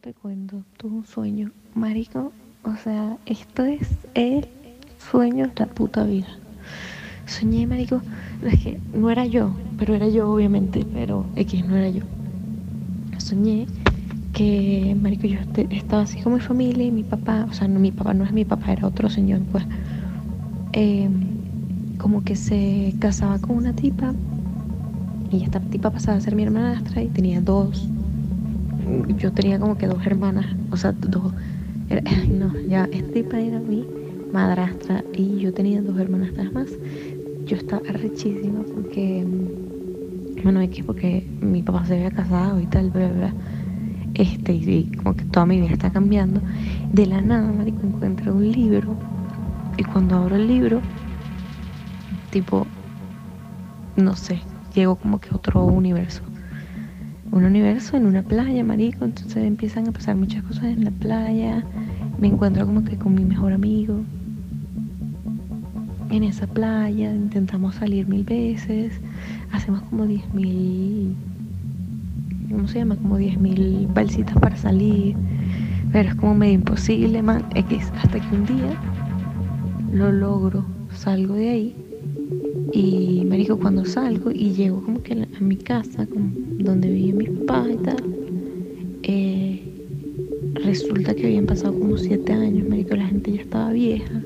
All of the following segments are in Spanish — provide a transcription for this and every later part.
Te cuento. Tuve un sueño. Marico, o sea, esto es el sueño de la puta vida. Soñé, marico, es que no era yo, pero era yo obviamente, pero X no era yo. Soñé que, marico, yo este- estaba así con mi familia y mi papá, o sea, no, mi papá no es mi papá, era otro señor, pues, eh, como que se casaba con una tipa y esta tipa pasaba a ser mi hermanastra y tenía dos, yo tenía como que dos hermanas, o sea, dos, no, ya, esta tipa era mi madrastra y yo tenía dos hermanastras más. Yo estaba arrechísima porque, mm, bueno, es que porque mi papá se había casado y tal, bla, bla. Este, y como que toda mi vida está cambiando. De la nada, marico, encuentro un libro y cuando abro el libro, tipo, no sé, llego como que a otro universo. Un universo en una playa, marico, entonces empiezan a pasar muchas cosas en la playa. Me encuentro como que con mi mejor amigo. En esa playa, intentamos salir mil veces, hacemos como 10 mil, ¿cómo se llama? Como 10 mil balsitas para salir, pero es como medio imposible, man, X, hasta que un día lo logro, salgo de ahí y me dijo cuando salgo y llego como que a, mi casa, donde vivía mi papá y tal, eh, resulta que habían pasado como siete años, me dijo la gente ya estaba vieja.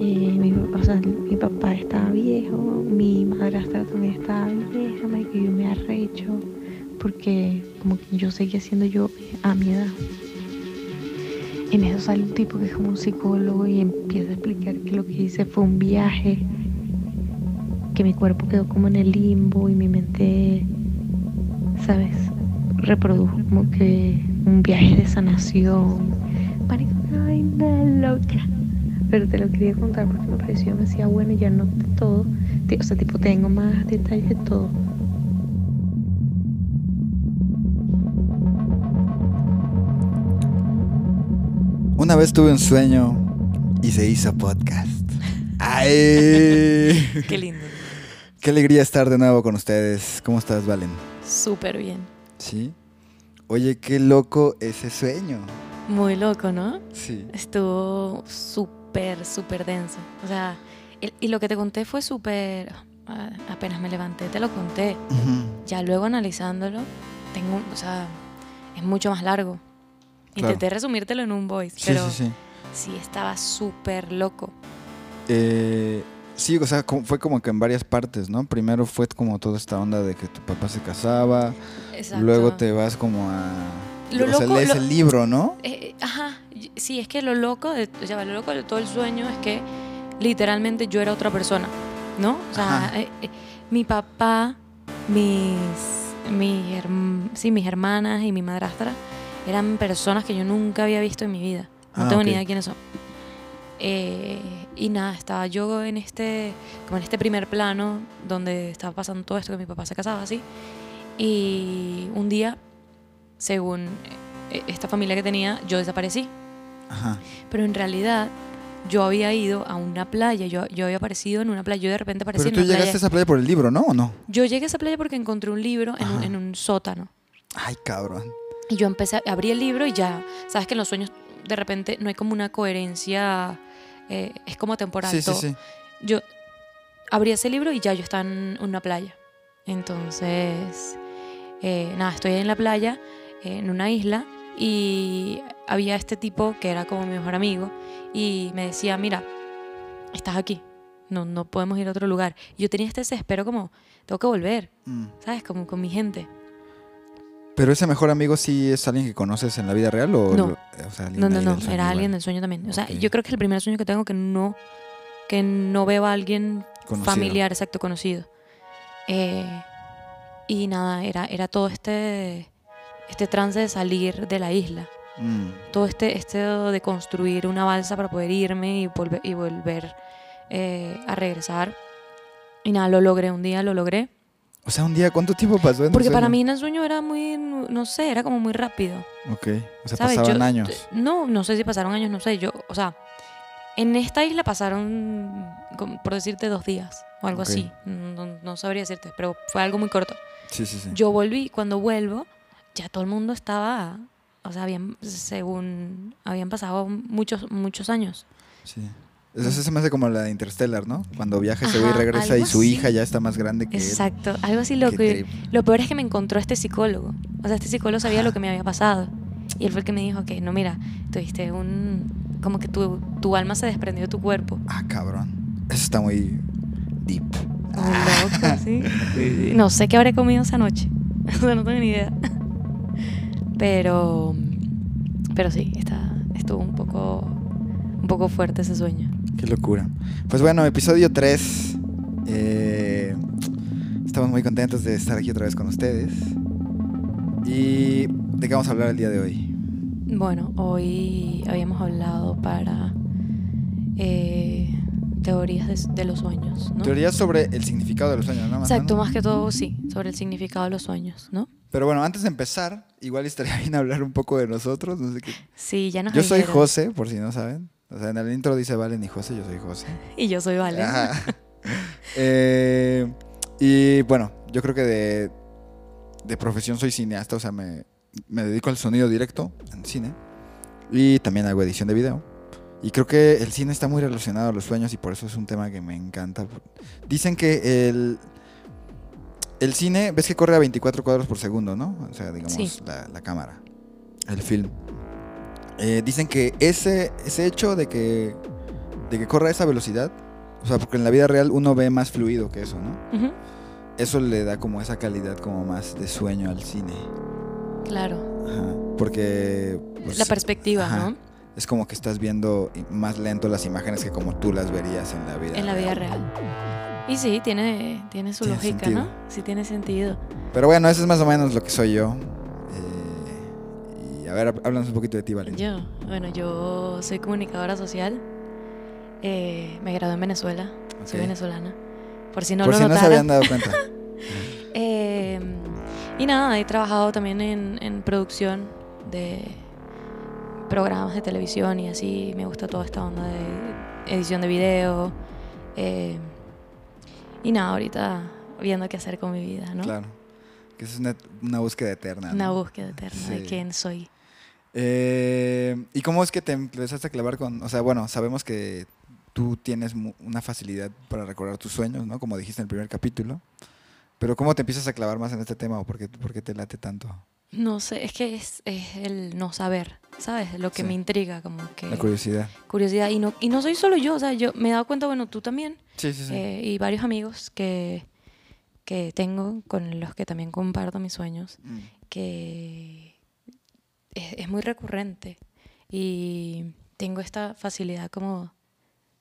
Eh, mi, o sea, mi papá estaba viejo, mi madrastra también estaba vieja, marico, y yo me arrecho porque como que yo seguía siendo yo a mi edad. En eso sale un tipo que es como un psicólogo y empieza a explicar que lo que hice fue un viaje, que mi cuerpo quedó como en el limbo y mi mente, ¿sabes? Reprodujo como que un viaje de sanación. Marico, una vaina loca. Pero te lo quería contar porque me pareció, me decía, bueno, ya no de todo. O sea, tipo, tengo más detalles de todo. Una vez tuve un sueño y se hizo podcast. ¡Ay! Qué lindo. Qué alegría estar de nuevo con ustedes. ¿Cómo estás, Valen? Súper bien. ¿Sí? Oye, qué loco ese sueño. Muy loco, ¿no? Sí. Estuvo súper, súper denso. O sea, el- y lo que te conté fue súper... ah, Apenas me levanté, te lo conté. Ya luego analizándolo, tengo, un- o sea, es mucho más largo. Claro. Intenté resumírtelo en un voice, Sí, pero sí, sí. sí estaba súper loco. Eh, sí, o sea, fue como que en varias partes, ¿no? Primero fue como toda esta onda de que tu papá se casaba, Exacto. luego te vas como a... Lo o sea, loco- lees lo- el libro, ¿no? Eh, ajá, y- sí, es que lo loco, de, o sea, lo loco de todo el sueño es que literalmente yo era otra persona, ¿no? O sea, Ajá. eh, eh, mi papá, mis, mis, herm- sí, mis hermanas y mi madrastra eran personas que yo nunca había visto en mi vida. No Ah, tengo ni idea de quiénes son. Eh, y nada, estaba yo en este, como en este primer plano donde estaba pasando todo esto que mi papá se casaba así. Y un día, según eh, esta familia que tenía, yo desaparecí. Ajá. Pero en realidad yo había ido a una playa, yo, yo había aparecido en una playa, yo de repente aparecí Pero en tú una llegaste playa. a esa playa por el libro, ¿no? ¿O no? Yo llegué a esa playa porque encontré un libro en un, en un sótano. Ay, cabrón. Y yo empecé, a abrí el libro y ya, sabes que en los sueños de repente no hay como una coherencia, eh, es como temporal. Sí, sí, todo. sí. Yo abrí ese libro y ya yo estaba en una playa. Entonces, eh, nada, estoy en la playa, eh, en una isla, y había este tipo que era como mi mejor amigo, y me decía, mira, estás aquí, no, no podemos ir a otro lugar. Y yo tenía este desespero como, tengo que volver, Mm. ¿sabes? Como con mi gente. Pero ese mejor amigo sí es alguien que conoces en la vida real o, No. o sea, No, no, no, era igual? alguien del sueño también. O sea, Ok. yo creo que es el primer sueño que tengo que no, que no veo a alguien Conocido. familiar, exacto, conocido. Eh, y nada, era, era todo este este trance de salir de la isla. Mm. Todo este, este de construir una balsa para poder irme y volver, y volver eh, a regresar. Y nada, lo logré, un día lo logré. O sea, un día, ¿cuánto tiempo pasó en Porque para mí en el sueño era muy, no sé, era como muy rápido. Ok, o sea, ¿sabes? pasaban Yo- años. No, no sé si pasaron años, no sé. Yo, o sea, en esta isla pasaron, como por decirte, dos días o algo Ok. así. No, no sabría decirte, pero fue algo muy corto. Sí, sí, sí. Yo volví, cuando vuelvo, ya todo el mundo estaba, o sea, habían, según, habían pasado muchos, muchos años. Sí. Eso se me hace como la de Interstellar, ¿no? Cuando viaja ese güey regresa y su así. hija ya está más grande que él. Exacto, algo así lo que... Lo peor es que me encontró este psicólogo. O sea, este psicólogo sabía Ajá. lo que me había pasado. Y él fue el que me dijo que, no, mira, tuviste un... Como que tu, tu alma se desprendió de tu cuerpo. Ah, cabrón. Eso está muy deep. Como loco, ¿sí? No sé qué habré comido esa noche. O sea, no tengo ni idea. Pero... Pero sí, está, estuvo un poco... Un poco fuerte ese sueño. Qué locura. Pues bueno, episodio 3. Eh, estamos muy contentos de estar aquí otra vez con ustedes. ¿Y de qué vamos a hablar el día de hoy? Bueno, hoy habíamos hablado para eh, teorías de, de los sueños, ¿no? Teorías sobre el significado de los sueños, ¿no? Exacto, ¿no? más que todo sí, sobre el significado de los sueños, ¿no? Pero bueno, antes de empezar, igual estaría bien hablar un poco de nosotros. No sé qué. Sí, ya nos Yo soy. José, por si no saben. O sea, en el intro dice Valen y José, yo soy José. Y yo soy Vale. Ajá. Eh, y bueno, yo creo que de, de profesión soy cineasta, o sea, me, me dedico al sonido directo en cine y también hago edición de video. Y creo que el cine está muy relacionado a los sueños y por eso es un tema que me encanta. Dicen que el, el cine, ves que corre a 24 cuadros por segundo, ¿no? O sea, digamos, Sí. la, la cámara, el film. Eh, dicen que ese, ese hecho de que, de que corra a esa velocidad, o sea, porque en la vida real uno ve más fluido que eso, ¿no? Ujú, Eso le da como esa calidad como más de sueño al cine. Claro, Ajá. Porque... pues, la perspectiva, ajá. ¿no? Es como que estás viendo más lento las imágenes que como tú las verías en la vida. En la vida real. Y sí, tiene, tiene su Tiene lógica, sentido. ¿no? Sí tiene sentido. Pero bueno, eso es más o menos lo que soy yo. A ver, háblanos un poquito de ti, Valentina. Yo, bueno, yo soy comunicadora social. eh, me gradué en Venezuela. Soy venezolana. Por si no Por lo si no se habían dado cuenta. Eh, y nada, he trabajado también en, en producción de programas de televisión y así. Me gusta toda esta onda de edición de video. eh, y nada, ahorita viendo qué hacer con mi vida, ¿no? Claro. Que es una, una búsqueda eterna. Una búsqueda eterna de quién soy. Eh, ¿Y cómo es que te empezaste a clavar con.? O sea, bueno, sabemos que tú tienes una facilidad para recordar tus sueños, ¿no? Como dijiste en el primer capítulo. Pero ¿cómo te empiezas a clavar más en este tema o por qué, por qué te late tanto? No sé, es que es, es el no saber, ¿sabes? Lo que Sí. me intriga, como que La curiosidad. curiosidad. Y no, y no soy solo yo, o sea, yo me he dado cuenta, bueno, tú también, Sí, sí, sí. eh, y varios amigos que, que tengo con los que también comparto mis sueños, Mm. que es, es muy recurrente y tengo esta facilidad como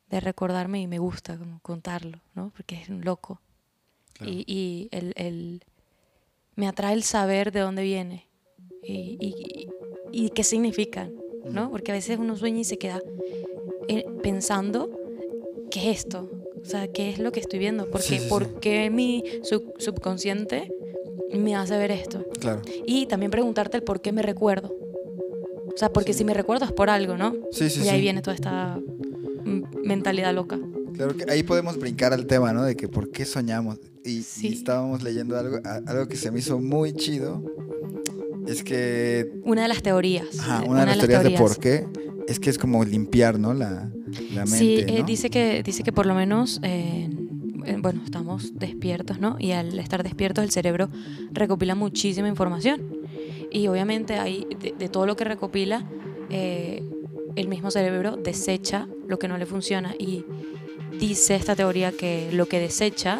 de recordarme y me gusta como contarlo, ¿no? Porque es un loco. Claro. Y, y el, el- me atrae el saber de dónde viene y, y- y qué significan, ¿no? Porque a veces uno sueña y se queda eh, pensando, ¿qué es esto? O sea, ¿qué es lo que estoy viendo? ¿Por Sí, qué, sí, sí. por qué mi sub- subconsciente me hace ver esto? Claro. Y también preguntarte el por qué me recuerdo. O sea, porque Sí. si me recuerdo es por algo, ¿no? Sí, sí, y ahí sí. viene toda esta mentalidad loca. Claro que ahí podemos brincar al tema, ¿no? De que por qué soñamos. Y, y Sí. estábamos leyendo algo, algo que se me hizo muy chido. Es que Una de las teorías. ajá, eh, una, de las teorías de por qué es que es como limpiar, ¿no? La, la mente. Sí, eh, ¿no? dice, que, dice que por lo menos, eh, bueno, estamos despiertos, ¿no? Y al estar despiertos el cerebro recopila muchísima información. Y obviamente ahí, de, de todo lo que recopila, eh, el mismo cerebro desecha lo que no le funciona. Y dice esta teoría que lo que desecha,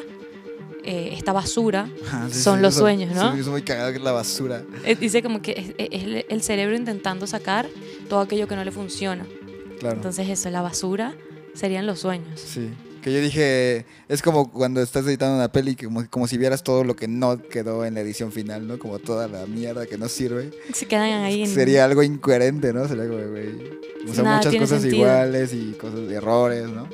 eh, esta basura, Ajá, sí, son sí, los eso- sueños, ¿no? Sí, es muy cagado que la basura. eh, dice como que es, es el- el cerebro intentando sacar todo aquello que no le funciona. Claro. Entonces eso, la basura serían los sueños. sí. Que yo dije, es como cuando estás editando una peli, como, como si vieras todo lo que no quedó en la edición final, ¿no? Como toda la mierda que no sirve. Se quedan ahí en... Sería algo incoherente, ¿no? Sería como, güey. O sea, Nada muchas cosas sentido. iguales y cosas de errores, ¿no?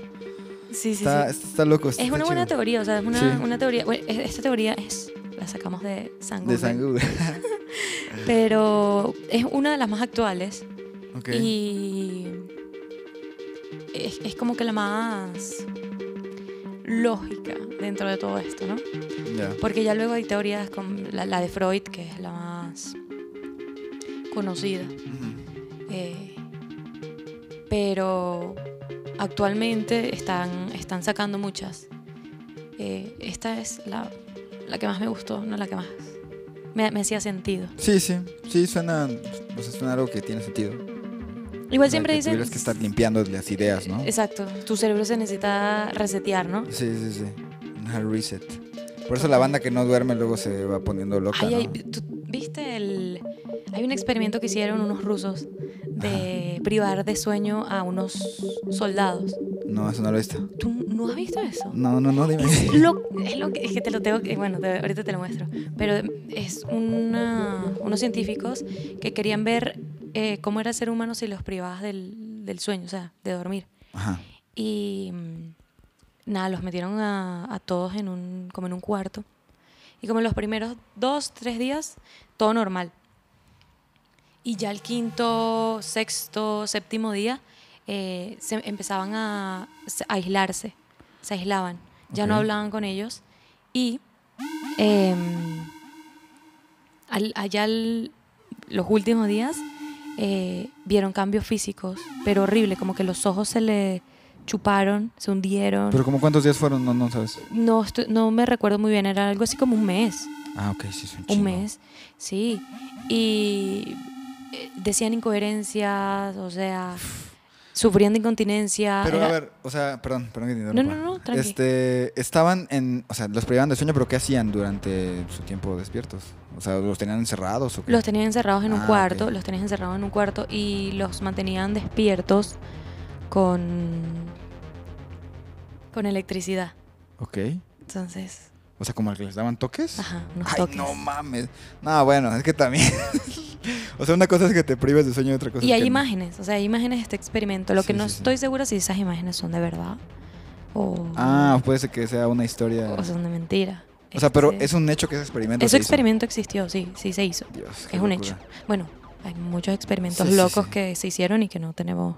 Sí, sí, está, sí. está loco. está Es una buena chido. teoría, o sea, es una, Sí. una teoría. bueno, es- esta teoría es la sacamos de San De San Google. pero es una de las más actuales ok. y es, es como que la más lógica dentro de todo esto, ¿no? Porque ya luego hay teorías como la, la de Freud, que es la más conocida. Eh, pero actualmente están, están sacando muchas. Eh, esta es la, la que más me gustó, no la que más me, me hacía sentido. Sí, sí. Sí, suena, o sea, suena algo que tiene sentido. Igual O sea, siempre que dicen... Tuvieras que estar limpiando las ideas, ¿no? Exacto, tu cerebro se necesita resetear, ¿no? Sí, sí, sí. Un reset. Por eso la banda que no duerme luego se va poniendo loca. Ay, ay, ¿no? ¿tú ¿Viste el...? Hay un experimento que hicieron unos rusos de privar de sueño a unos soldados. No, eso no lo he visto. ¿Tú no has visto eso? No, no, no, dime. Es lo, es lo que, es que te lo tengo que, bueno, te- ahorita te lo muestro, pero es una, unos científicos que querían ver eh, cómo era ser humano si los privabas del, del sueño, o sea, de dormir. Ajá. Y mm, nada, los metieron a, a todos en un, como en un cuarto. Y como en los primeros dos, tres días, todo normal. Y ya el quinto, sexto, séptimo día, eh, se empezaban a, a aislarse, se aislaban, ya no Ok. hablaban con ellos. Y em, al- allá el- los últimos días eh, vieron cambios físicos, pero horrible, como que los ojos se le chuparon, se hundieron. Pero como cuántos días fueron, no, no sabes. no, no me recuerdo muy bien, era algo así como un mes. Ah, ok, sí, es un mes, sí. Y eh, decían incoherencias, o sea, sufrían de incontinencia. Pero era- a ver, o sea, perdón, perdón que te No, interrumpa. no, no, tranqui. Este, estaban en, o sea, los privaban de sueño, pero ¿qué hacían durante su tiempo despiertos? O sea, ¿los tenían encerrados o qué? Los tenían encerrados en un Ah, cuarto, los tenían encerrados en un cuarto y los mantenían despiertos con con electricidad. Ok. Entonces, O sea, como que les daban toques. ajá, unos Ay, toques. no mames. No, bueno, es que también. o sea, una cosa es que te prives de sueño y otra cosa Y es hay que imágenes, o sea, hay imágenes de este experimento. Lo que no sí, sí. estoy segura si esas imágenes son de verdad o, Ah, puede ser que sea una historia. o son de mentira. O sea, pero Este, es un hecho que ese experimento Ese hizo. experimento existió, sí, sí se hizo. Dios, Es un locura. hecho. Bueno, hay muchos experimentos Sí, locos sí. que se hicieron y que no tenemos.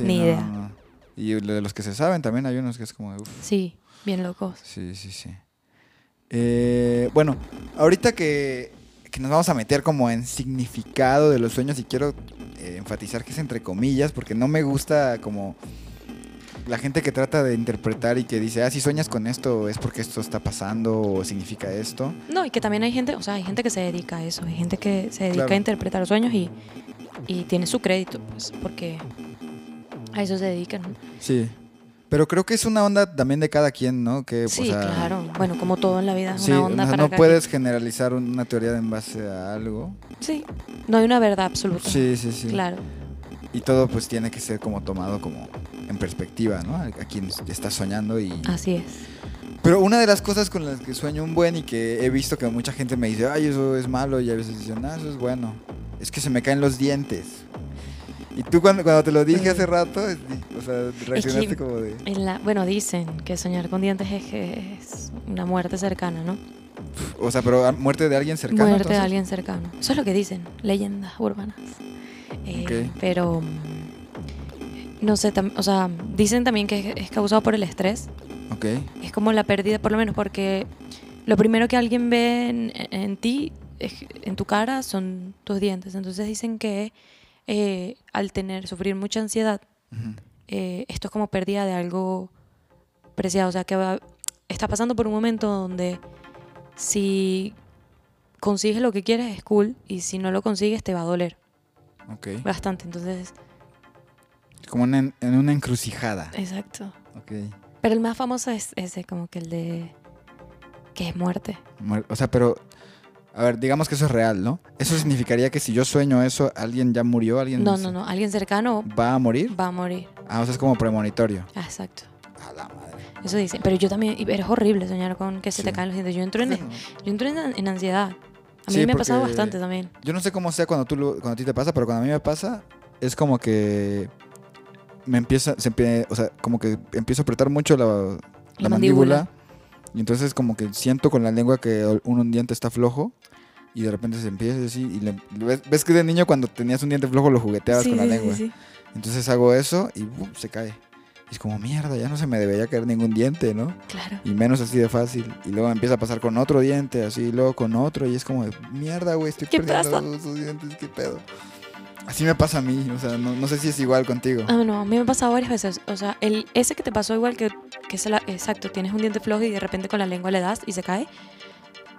Ni no, idea. no. Y de los que se saben también hay unos que es como, uf. sí, bien locos. Sí, sí, sí. Eh, bueno, ahorita que, que nos vamos a meter como en significado de los sueños y quiero eh, enfatizar que es entre comillas porque no me gusta como la gente que trata de interpretar y que dice, ah, si sueñas con esto es porque esto está pasando o significa esto. No, y que también hay gente, o sea, hay gente que se dedica a eso, hay gente que se dedica Claro. a interpretar sueños y, y tiene su crédito, pues, porque a eso se dedican. Sí. Pero creo que es una onda también de cada quien, ¿no? Que, o Sí, sea, claro. Bueno, como todo en la vida es Sí, una onda o sea, para no cada puedes generalizar una teoría en base a algo. Sí, no hay una verdad absoluta. Sí, sí, sí. Claro. Y todo pues tiene que ser como tomado como en perspectiva, ¿no? A, a quien está soñando y... Así es. Pero una de las cosas con las que sueño un buen y que he visto que mucha gente me dice, ay, eso es malo, y a veces dicen, ah, eso es bueno, es que se me caen los dientes. Y tú cuando, cuando te lo dije hace rato, o sea, reaccionaste como de... En la, bueno, dicen que soñar con dientes es que es una muerte cercana, ¿no? O sea, pero a- muerte de alguien cercano. muerte de alguien cercano. Eso es lo que dicen, leyendas urbanas. Eh. Pero, mm, no sé, tam- o sea, dicen también que es, es causado por el estrés. Ok, Es como la pérdida, por lo menos, porque lo primero que alguien ve en, en ti, en tu cara, son tus dientes. Entonces dicen que eh, al tener, sufrir mucha ansiedad, eh, esto es como pérdida de algo preciado. O sea, que va- está pasando por un momento donde si consigues lo que quieres es cool y si no lo consigues te va a doler ok. bastante. Entonces, Como una en, una encrucijada. exacto. Ok. Pero el más famoso es ese, como que el de que es muerte. Muer- O sea, pero... A ver, digamos que eso es real, ¿no? Eso significaría que si yo sueño eso, alguien ya murió, alguien No, no, no. Alguien cercano va a morir. va a morir. Ah, o sea, es como premonitorio. Ah, Exacto. A la madre. Eso dicen. Pero yo también, es horrible soñar con que se te caen los dientes. Yo entro en, yo entro en, en ansiedad. A mí Sí, me ha pasado bastante también. Yo no sé cómo sea cuando, tú cuando a ti te pasa, pero cuando a mí me pasa, es como que me empieza, se empie- o sea, como que empiezo a apretar mucho la, la La mandíbula. mandíbula. Y entonces como que siento con la lengua que un, un diente está flojo. Y de repente se empieza así. Y le- ves, ves que de niño cuando tenías un diente flojo lo jugueteabas Sí, con la sí, lengua. sí. Entonces hago eso y ¡bum! se cae. Y es como, mierda, ya no se me debería caer ningún diente, ¿no? Claro. Y menos así de fácil. Y luego empieza a pasar con otro diente, así, y luego con otro. Y es como, mierda, güey, estoy ¿Qué perdiendo esos dientes, qué pedo. Así me pasa a mí, o sea, no, no sé si es igual contigo. Ah, no, a mí me ha pasado varias veces. O sea, el, ese que te pasó igual que, que es la- exacto, tienes un diente flojo y de repente con la lengua le das y se cae.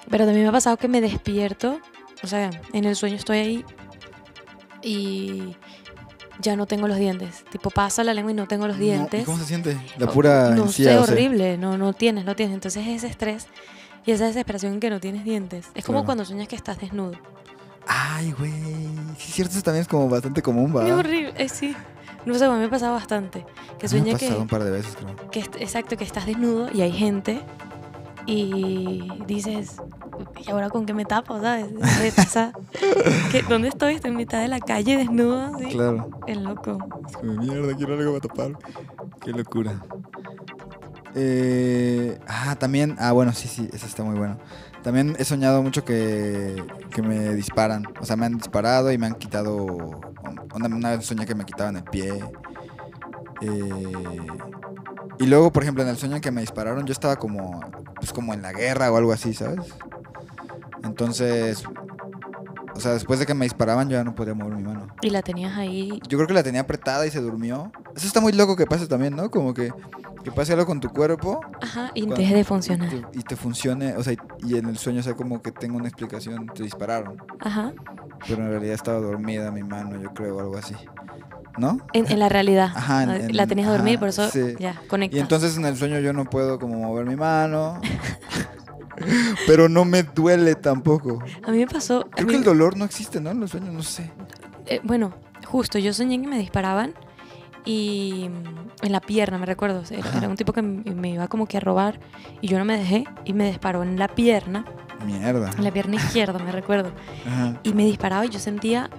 Pero también me ha pasado que me despierto, o sea, en el sueño estoy ahí y ya no tengo los dientes. Tipo, pasa la lengua y no tengo los No, ¿y dientes. ¿Cómo se siente? La pura No encía, sé, o sea. horrible. No, no tienes, no tienes. Entonces ese estrés y esa desesperación en que no tienes dientes. Es como Claro. cuando sueñas que estás desnudo. Ay, güey. Sí, es cierto, eso también es como bastante común, va. Es horrible, eh, sí. No sé, a mí me ha pasado bastante. Que A mí me sueña ha pasado que... un par de veces, creo. que exacto, que estás desnudo y hay gente y dices, ¿y ahora con qué me tapo, sabes? ¿Qué pasa? ¿Qué- ¿Dónde estoy? Estoy en mitad de la calle desnudo, así. Claro. Es loco. Es como, mierda, quiero algo para tapar. Qué locura. Eh, ah, también. Ah, bueno, sí, sí, eso está muy bueno. También he soñado mucho que, que me disparan. O sea, me han disparado y me han quitado. Una, una vez soñé que me quitaban el pie. Eh, y luego, por ejemplo, en el sueño en que me dispararon, yo estaba como. Pues como en la guerra o algo así, ¿sabes? Entonces. O sea, después de que me disparaban, yo ya no podía mover mi mano. Y la tenías ahí. Yo creo que la tenía apretada y se durmió. Eso está muy loco que pase también, ¿no? Como que, que pase algo con tu cuerpo Ajá, y deje de y funcionar. te, y te funcione, o sea, y, y en el sueño sea como que tengo una explicación, te dispararon. Ajá. Pero en realidad estaba dormida mi mano, yo creo, o algo así. ¿No? En, en la realidad. Ajá, en- Ah, en- la tenías a dormir, ajá, por eso sí. ya, conectas. Y entonces en el sueño yo no puedo como mover mi mano. pero no me duele tampoco. A mí me pasó. Creo mí- que el dolor no existe, ¿no? En los sueños, no sé. eh, bueno, justo, yo soñé que me disparaban y mm, en la pierna, me recuerdo. Era, era un tipo que me iba como que a robar y yo no me dejé y me disparó en la pierna, Mierda. en la pierna izquierda, me recuerdo. Y me disparaba y yo sentía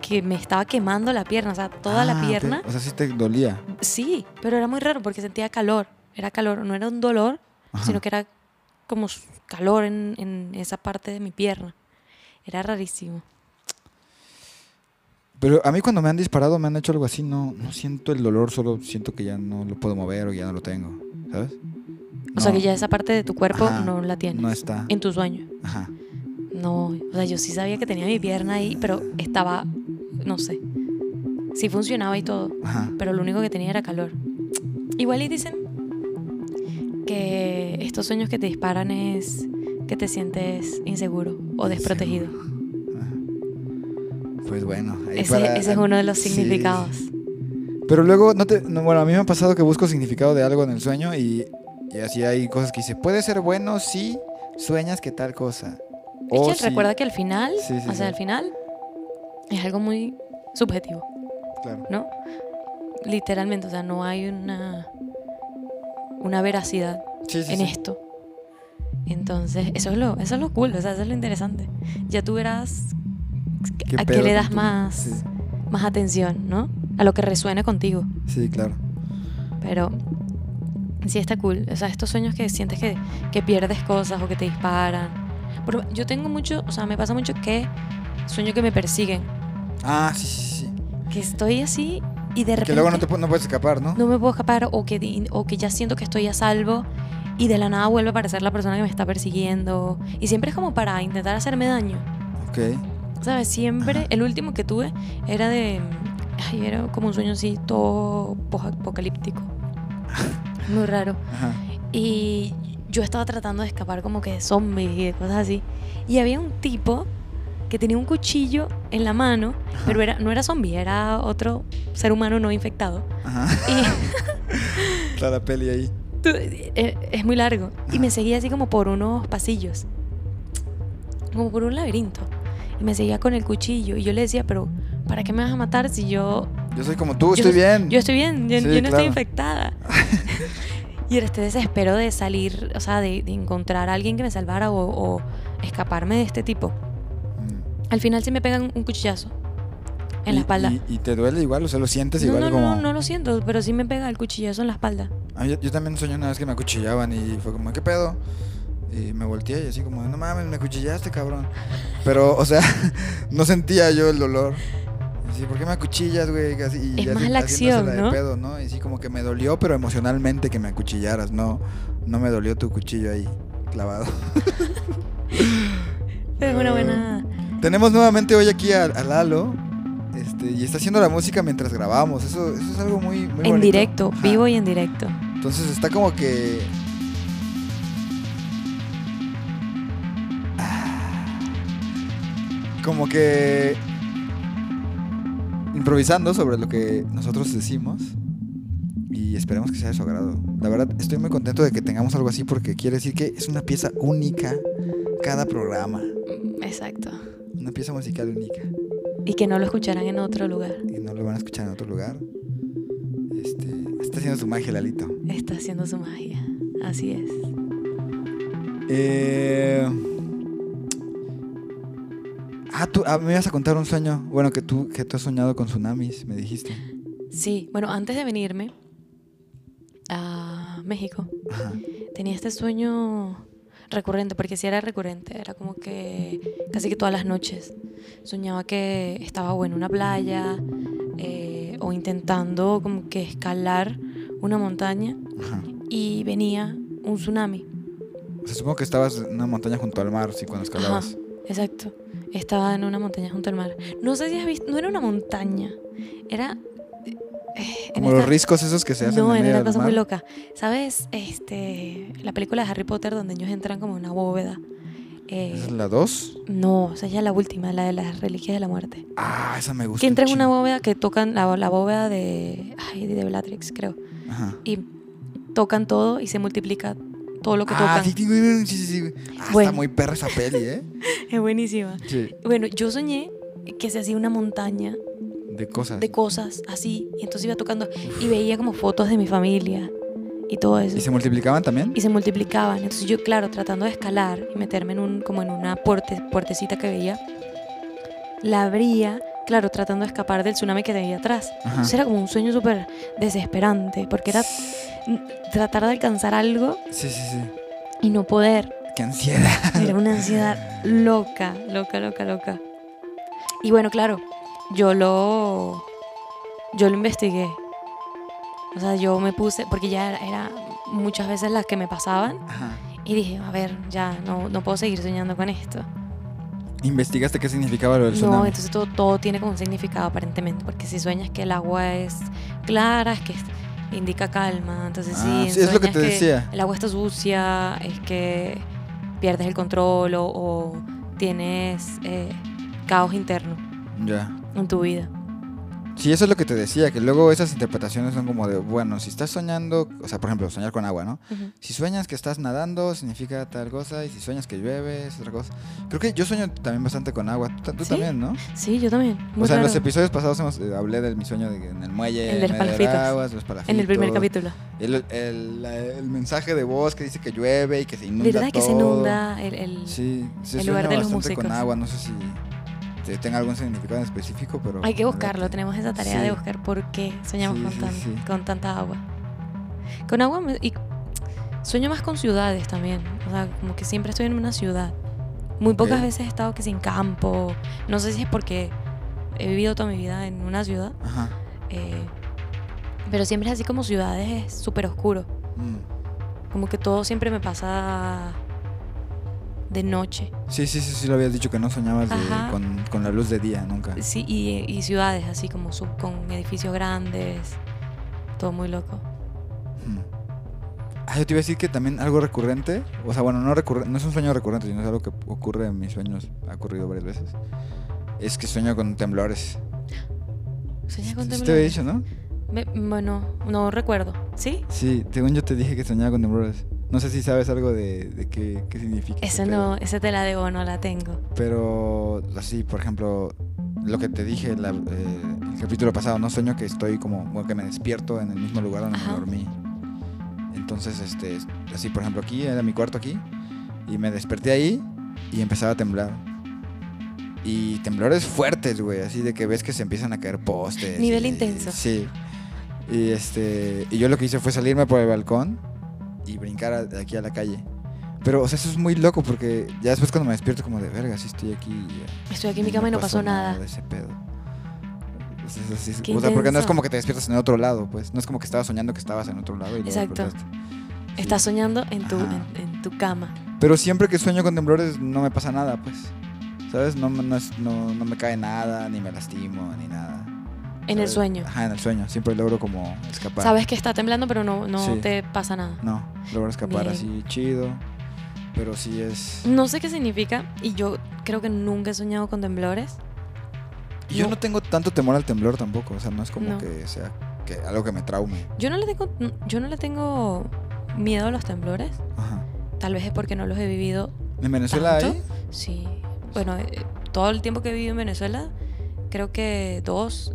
que me estaba quemando la pierna, o sea, toda Ah, la te- pierna. o sea, sí te dolía. Sí, pero era muy raro porque sentía calor. Era calor, no era un dolor, Ajá. sino que era como calor en, en esa parte de mi pierna. Era rarísimo. Pero a mí cuando me han disparado, me han hecho algo así, no, no siento el dolor, solo siento que ya no lo puedo mover o ya no lo tengo, ¿sabes? O sea, que ya esa parte de tu cuerpo Ajá, no la tienes. No está. En tu sueño. Ajá. No, o sea, yo sí sabía que tenía mi pierna ahí, pero estaba, no sé. Sí funcionaba y todo, Ajá. pero lo único que tenía era calor. Igual y dicen que estos sueños que te disparan es que te sientes inseguro o desprotegido. Pues bueno, ahí Ese, para- ese es uno de los sí. significados. Pero luego, no te, no, bueno, a mí me ha pasado que busco significado de algo en el sueño y, y así hay cosas que dice, puede ser bueno si sueñas que tal cosa. Es O que si- recuerda que al final, Sí, sí, o sea, sí. al final es algo muy subjetivo, Claro. ¿no? Literalmente, o sea, no hay una, una veracidad Sí, sí, en sí. esto. Entonces, eso es lo, eso es lo cool, o sea, eso es lo interesante. Ya tú verás ¿Qué a qué le das más, más atención, ¿no? A lo que resuene contigo. sí, claro. Pero sí está cool. O sea, estos sueños que sientes que, que pierdes cosas o que te disparan. Pero yo tengo mucho, o sea, me pasa mucho que sueño que me persiguen. Ah, sí, sí, sí. Que estoy así y de repente Que luego no, te, no puedes escapar, ¿no? no me puedo escapar o que, o que ya siento que estoy a salvo y de la nada vuelve a aparecer la persona que me está persiguiendo. Y siempre es como para intentar hacerme daño. Ok. ¿Sabes? Siempre, Ajá. el último que tuve era de. Ay, era como un sueño así, todo apocalíptico. Muy raro. Ajá. Y yo estaba tratando de escapar como que de zombies y de cosas así. Y había un tipo que tenía un cuchillo en la mano, pero era, no era zombie, era otro ser humano no infectado. Ajá. Y Está la peli ahí. tú- eh, es muy largo. Y me seguía así como por unos pasillos, como por un laberinto. Y me seguía con el cuchillo. Y yo le decía, pero ¿para qué me vas a matar si yo Yo soy como tú, Yo estoy bien. Yo estoy bien, yo, Sí, yo no claro. estoy infectada. Y era este desespero de salir, o sea, de, de encontrar a alguien que me salvara o, o escaparme de este tipo. Al final sí me pegan un cuchillazo en la espalda. Y, y te duele igual, o sea, lo sientes no, igual no, como... no, no lo siento, pero sí me pega el cuchillazo en la espalda. Ah, yo, yo también soñé una vez que me acuchillaban y fue como, ¿qué pedo? Y me volteé y así como, no mames, me acuchillaste, cabrón. Pero, o sea, no sentía yo el dolor. Así, ¿por qué me acuchillas, güey? Así, y Es más la acción, de ¿no? pedo, ¿no? Y sí, como que me dolió, pero emocionalmente que me acuchillaras, no, no me dolió tu cuchillo ahí clavado. Es una Ah. buena... Tenemos nuevamente hoy aquí a, a Lalo. Este, y está haciendo la música mientras grabamos. Eso, eso es algo muy, muy En bonito. directo, Ajá. vivo y en directo. Entonces está como que. Como que. Improvisando sobre lo que nosotros decimos. Y esperemos que sea de su agrado. La verdad, estoy muy contento de que tengamos algo así porque quiere decir que es una pieza única cada programa. Exacto. Una pieza musical única. Y que no lo escucharán en otro lugar. Y no lo van a escuchar en otro lugar. Este, está haciendo su magia, Lalito. Está haciendo su magia. Así es. Eh... Ah, tú ah, me ibas a contar un sueño. Bueno, que tú, que tú has soñado con tsunamis, me dijiste. Sí, bueno, antes de venirme a México, Ajá. tenía este sueño recurrente, porque sí era recurrente, era como que casi que todas las noches soñaba que estaba o en una playa eh, o intentando como que escalar una montaña Ajá. y venía un tsunami. O sea, supongo que estabas en una montaña junto al mar, sí, cuando escalabas. Exacto. Estaba en una montaña junto al mar. No sé si has visto, no era una montaña, era... eh, Como los riscos esos que se hacen No, en era una cosa muy loca. ¿Sabes? Este, la película de Harry Potter donde ellos entran como en una bóveda. Eh, ¿Esa es la 2? no, o sea, ya la última, la de las reliquias de la muerte. Ah, esa me gusta. Que entran en una bóveda que tocan la, la bóveda de, ay, de Bellatrix, creo. Ajá. Y tocan todo y se multiplica todo lo que Ah, tocan. sí, sí, sí. Ah, Bueno. está muy perra esa peli, ¿eh? Es buenísima. Bueno, yo soñé que se hacía una montaña De cosas. de cosas así. Y entonces iba tocando y veía como fotos de mi familia y todo eso. ¿Y se multiplicaban también? y se multiplicaban. Entonces yo, claro, tratando de escalar y meterme en un, como en una puerte, puertecita que veía, la abría, claro, tratando de escapar del tsunami que veía atrás. Ajá. Entonces era como un sueño súper desesperante, porque era tratar de alcanzar algo Sí, sí, sí. y no poder. Qué ansiedad. Era una ansiedad loca, loca, loca, loca. Y bueno, claro, yo lo, yo lo investigué. O sea, yo me puse, porque ya era, era muchas veces las que me pasaban. Ajá. Y dije, a ver, ya no, no puedo seguir soñando con esto. ¿Investigaste qué significaba lo del No, tsunami? entonces todo, todo tiene como un significado aparentemente, porque si sueñas que el agua es clara, es que indica calma, entonces Ah, sí, sí, es lo que te decía. el agua está sucia, es que pierdes el control o, o tienes eh, caos interno Ya. En tu vida. Sí, eso es lo que te decía, que luego esas interpretaciones son como de, bueno, si estás soñando, o sea, por ejemplo, soñar con agua, ¿no? Si sueñas que estás nadando, significa tal cosa, y si sueñas que llueve, es otra cosa. Creo que yo sueño también bastante con agua, tú, tú ¿Sí? también, ¿no? Sí, yo también. Muy o sea, en los episodios pasados hemos, eh, hablé de mi sueño de, en el muelle, El de en palafitos. aguas, los palafitos. en el primer capítulo. El, el- el mensaje de voz que dice que llueve y que se inunda ¿Verdad que se inunda el, el- Sí, se el lugar de los bastante con músicos? agua, no sé si te- tenga algún significado en específico, pero... Hay que buscarlo, tenemos esa tarea Sí. de buscar por qué soñamos Sí, con, sí, tan- sí. con tanta agua. Con agua y sueño más con ciudades también. O sea, como que siempre estoy en una ciudad. Muy pocas veces he estado que sin campo. No sé si es porque he vivido toda mi vida en una ciudad. Ajá. eh, pero siempre es así como ciudades, es súper oscuro. Mm. Como que todo siempre me pasa de noche. Sí, sí, sí, sí, lo habías dicho que no soñabas de- con, con la luz de día, nunca. Sí, y, y ciudades así como sub, con edificios grandes. Todo muy loco. Mm. Ah, yo te iba a decir que también algo recurrente, o sea, bueno, no recurrente, no es un sueño recurrente, sino es algo que ocurre en mis sueños, ha ocurrido varias veces. Es que sueño con temblores. Sueñas con Sí te había temblores. dicho, ¿no? Me- bueno, no recuerdo. ¿Sí? Sí, según yo te dije que soñaba con temblores. No sé si sabes algo de, de qué, qué significa. Eso no, esa te la debo, no la tengo. Pero así, por ejemplo, lo que te dije la- eh, el capítulo pasado, no sueño que estoy como, bueno, que me despierto en el mismo lugar donde Ajá. me dormí. Entonces, este, así por ejemplo aquí, era mi cuarto aquí, y me desperté ahí y empezaba a temblar. Y temblores fuertes, güey, así de que ves que se empiezan a caer postes. Nivel y- intenso. Sí. Y este, y yo lo que hice fue salirme por el balcón y brincar a- de aquí a la calle. Pero, o sea, eso es muy loco porque ya después cuando me despierto como de verga, sí estoy aquí. ya". Estoy aquí en mi cama y no pasó nada. de ese pedo. O sea, es así- Qué o sea, porque no es como que te despiertas en otro lado, pues. No es como que estabas soñando que estabas en otro lado y Exacto. Sí. Estás soñando en tu, en, en tu cama. Pero siempre que sueño con temblores no me pasa nada, pues. ¿Sabes? No, no, no, no me cae nada, ni me lastimo, ni nada. En el sueño. Ajá, en el sueño. Siempre logro como escapar. Sabes que está temblando, pero no, no Sí. te pasa nada. No, logro escapar Bien. así chido. Pero sí es... No sé qué significa y yo creo que nunca he soñado con temblores. Y Yo No. no tengo tanto temor al temblor tampoco. O sea, no es como No. que sea que algo que me traume. Yo no le tengo, yo no le tengo miedo a los temblores. Ajá. Tal vez es porque no los he vivido. ¿En Venezuela ¿Tanto? hay? Sí. Bueno, eh, todo el tiempo que he vivido en Venezuela, creo que dos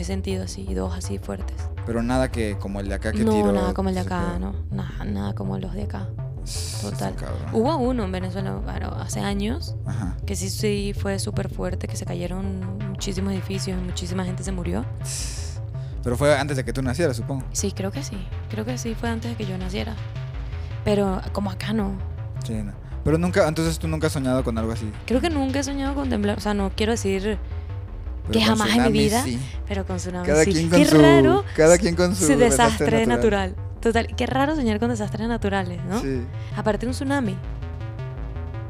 he sentido así, dos así fuertes. Pero nada que como el de acá que no, tiró nada como el de acá, no. Nada, nada como los de acá. Total. Hubo uno en Venezuela, claro, hace años, Ajá. que sí, sí fue súper fuerte, que se cayeron muchísimos edificios muchísima gente se murió. Pero fue antes de que tú nacieras, supongo. Sí, creo que sí. Creo que sí fue antes de que yo naciera. Pero como acá no. Sí, no. Pero nunca, entonces tú nunca has soñado con algo así. Creo que nunca he soñado con temblor. O sea, no quiero decir, Pero Que jamás en mi vida sí. pero con tsunami. Cada sí. quien con Qué su raro cada quien con su, su desastre natural. Total, qué raro soñar con desastres naturales, ¿no? Sí. Aparte un tsunami.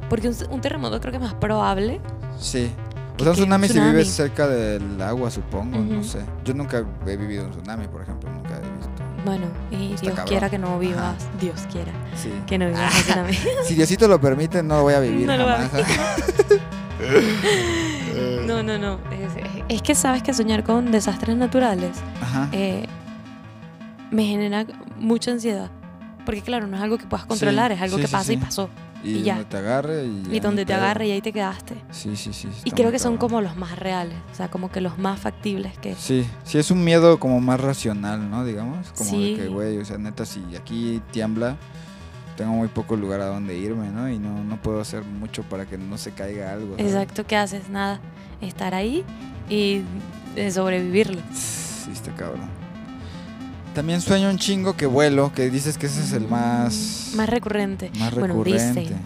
Porque un, un terremoto creo que es más probable. Sí. ¿Qué- O sea, un tsunami si vives cerca del agua, supongo, no sé. Yo nunca he vivido un tsunami, por ejemplo, nunca he visto. Bueno, y Está Dios cabrón. quiera que no vivas. Ajá. Dios quiera Sí. que no vivas un tsunami. Si Diosito lo permite, no lo voy a vivir No lo va a jamás. Eh, No, no, no. Es, es que sabes que soñar con desastres naturales Ajá. eh, me genera mucha ansiedad. Porque claro, no es algo que puedas controlar, es algo sí, que sí, pasa y pasó. y, y ya. donde te agarre y. Donde te agarre y ahí te quedaste. Sí, sí, sí. Y creo que son cabrón. como los más reales, o sea, como que los más factibles que... Sí, sí, es un miedo como más racional, ¿no? Digamos. Como de que, güey, o sea, neta, si aquí tiembla, tengo muy poco lugar a donde irme, ¿no? Y no, no puedo hacer mucho para que no se caiga algo. ¿sabes? Exacto, ¿qué haces? Nada, estar ahí y eh, sobrevivirlo. Sí, está cabrón. También sueño un chingo que vuelo, que dices que ese es el más. Más recurrente. más Bueno, recurrente. dicen.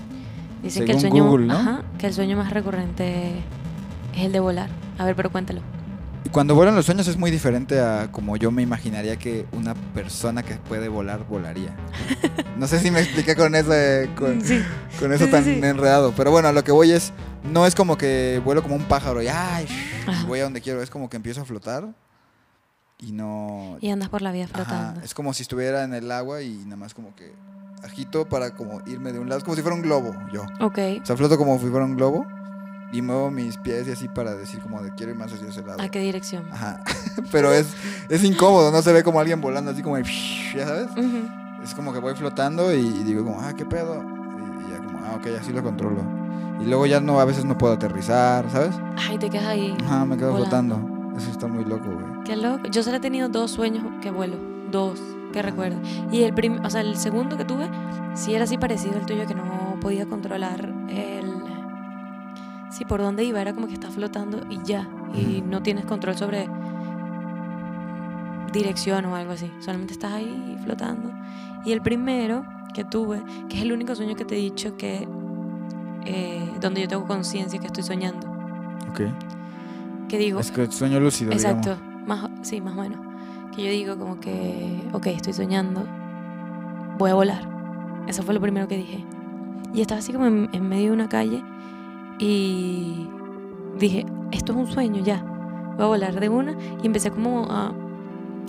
Dicen que el sueño, Google, ¿no? ajá, que el sueño más recurrente es el de volar. A ver, pero cuéntalo. Y cuando vuelan los sueños es muy diferente a como yo me imaginaría que una persona que puede volar volaría. No sé si me expliqué con eso, eh, con, Sí. con eso Sí, tan sí. enredado. Pero bueno, a lo que voy es, no es como que vuelo como un pájaro y ay, voy a donde quiero. Es como que empiezo a flotar y no... Y andas por la vida Ajá, flotando. es como si estuviera en el agua y nada más como que agito para como irme de un lado. Es como si fuera un globo, yo. Ok. O sea, floto como si fuera un globo y muevo mis pies y así para decir como de quiero ir más hacia ese lado. ¿A qué dirección? Ajá. Pero es, es incómodo, no se ve como alguien volando así como, de ya sabes. Es como que voy flotando y, y digo como, ah, qué pedo. Y, y ya como, ah, ok, así lo controlo. Y luego ya no, a veces no puedo aterrizar, ¿sabes? Ay, te quedas ahí. Ajá, me quedo Volando. flotando. Eso está muy loco, güey. Qué loco. Yo solo he tenido dos sueños que vuelo. Dos, que recuerdo. Y el prim o sea, el segundo que tuve, sí era así parecido al tuyo, que no podía controlar el. Sí, por dónde iba, era como que estás flotando y ya. Y no tienes control sobre dirección o algo así. Solamente estás ahí flotando. Y el primero que tuve, que es el único sueño que te he dicho que. eh, donde yo tengo conciencia que estoy soñando. Ok. Que digo, Es que sueño lúcido, Exacto, más, sí, más o menos. Que yo digo como que, ok, estoy soñando, voy a volar. Eso fue lo primero que dije. Y estaba así como en, en medio de una calle y dije, esto es un sueño ya, voy a volar de una y empecé como a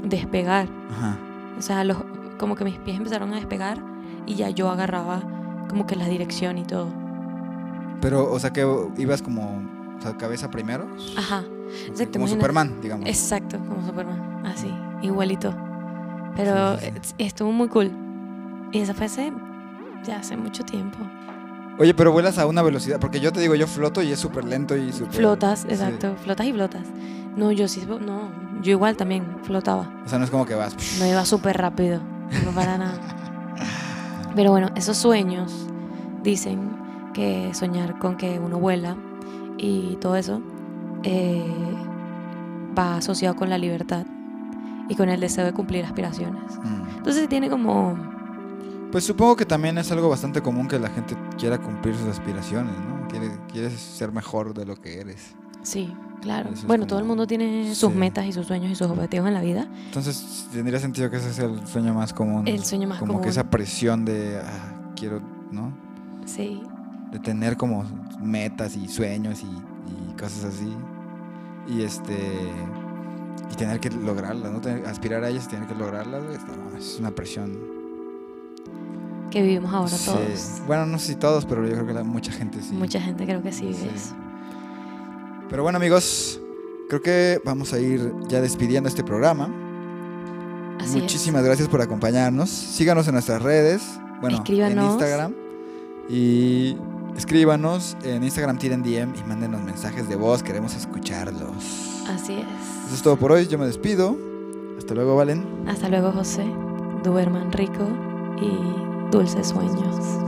despegar. Ajá. O sea, los, como que mis pies empezaron a despegar y ya yo agarraba como que la dirección y todo. Pero, o sea, que ibas como, o sea, cabeza primero. Ajá, exacto, Como imagínate. Superman, digamos. Exacto, como Superman, así, igualito. Pero Sí, sí, estuvo muy cool. Y eso fue hace, ya hace mucho tiempo. Oye, pero vuelas a una velocidad, porque yo te digo, yo floto y es súper lento y súper... Flotas, sí. exacto, flotas y flotas. No, yo sí, no, yo igual también flotaba. O sea, no es como que vas... No iba súper rápido, no para nada. Pero bueno, esos sueños dicen que soñar con que uno vuela y todo eso eh, va asociado con la libertad y con el deseo de cumplir aspiraciones. Mm. Entonces tiene como... Pues supongo que también es algo bastante común que la gente quiera cumplir sus aspiraciones, ¿no? Quiere, quieres ser mejor de lo que eres. Sí, claro. Es Bueno, como- todo el mundo tiene sus Sí. metas y sus sueños y sus objetivos en la vida. Entonces tendría sentido que ese sea el sueño más común. El sueño más como común. que esa presión de ah, quiero, ¿no? Sí, De tener como metas y sueños y, y cosas así. Y este y tener que lograrlas, ¿no? Aspirar a ellas y tener que lograrlas, es una presión. Que vivimos ahora Sí. todos. Bueno, no sé si todos, pero yo creo que la- mucha gente sí. Mucha gente creo que sí vive Sí. eso. Pero bueno, amigos, creo que vamos a ir ya despidiendo este programa. Así Muchísimas gracias por acompañarnos. Síganos en nuestras redes. Bueno, en Escríbanos. Instagram. Y escríbanos. En Instagram tiren DM y mándenos mensajes de voz. Queremos escucharlos. es. Así es. Eso es todo por hoy. Yo me despido. Hasta luego, Valen. Hasta luego, José. Duerman rico y dulces sueños.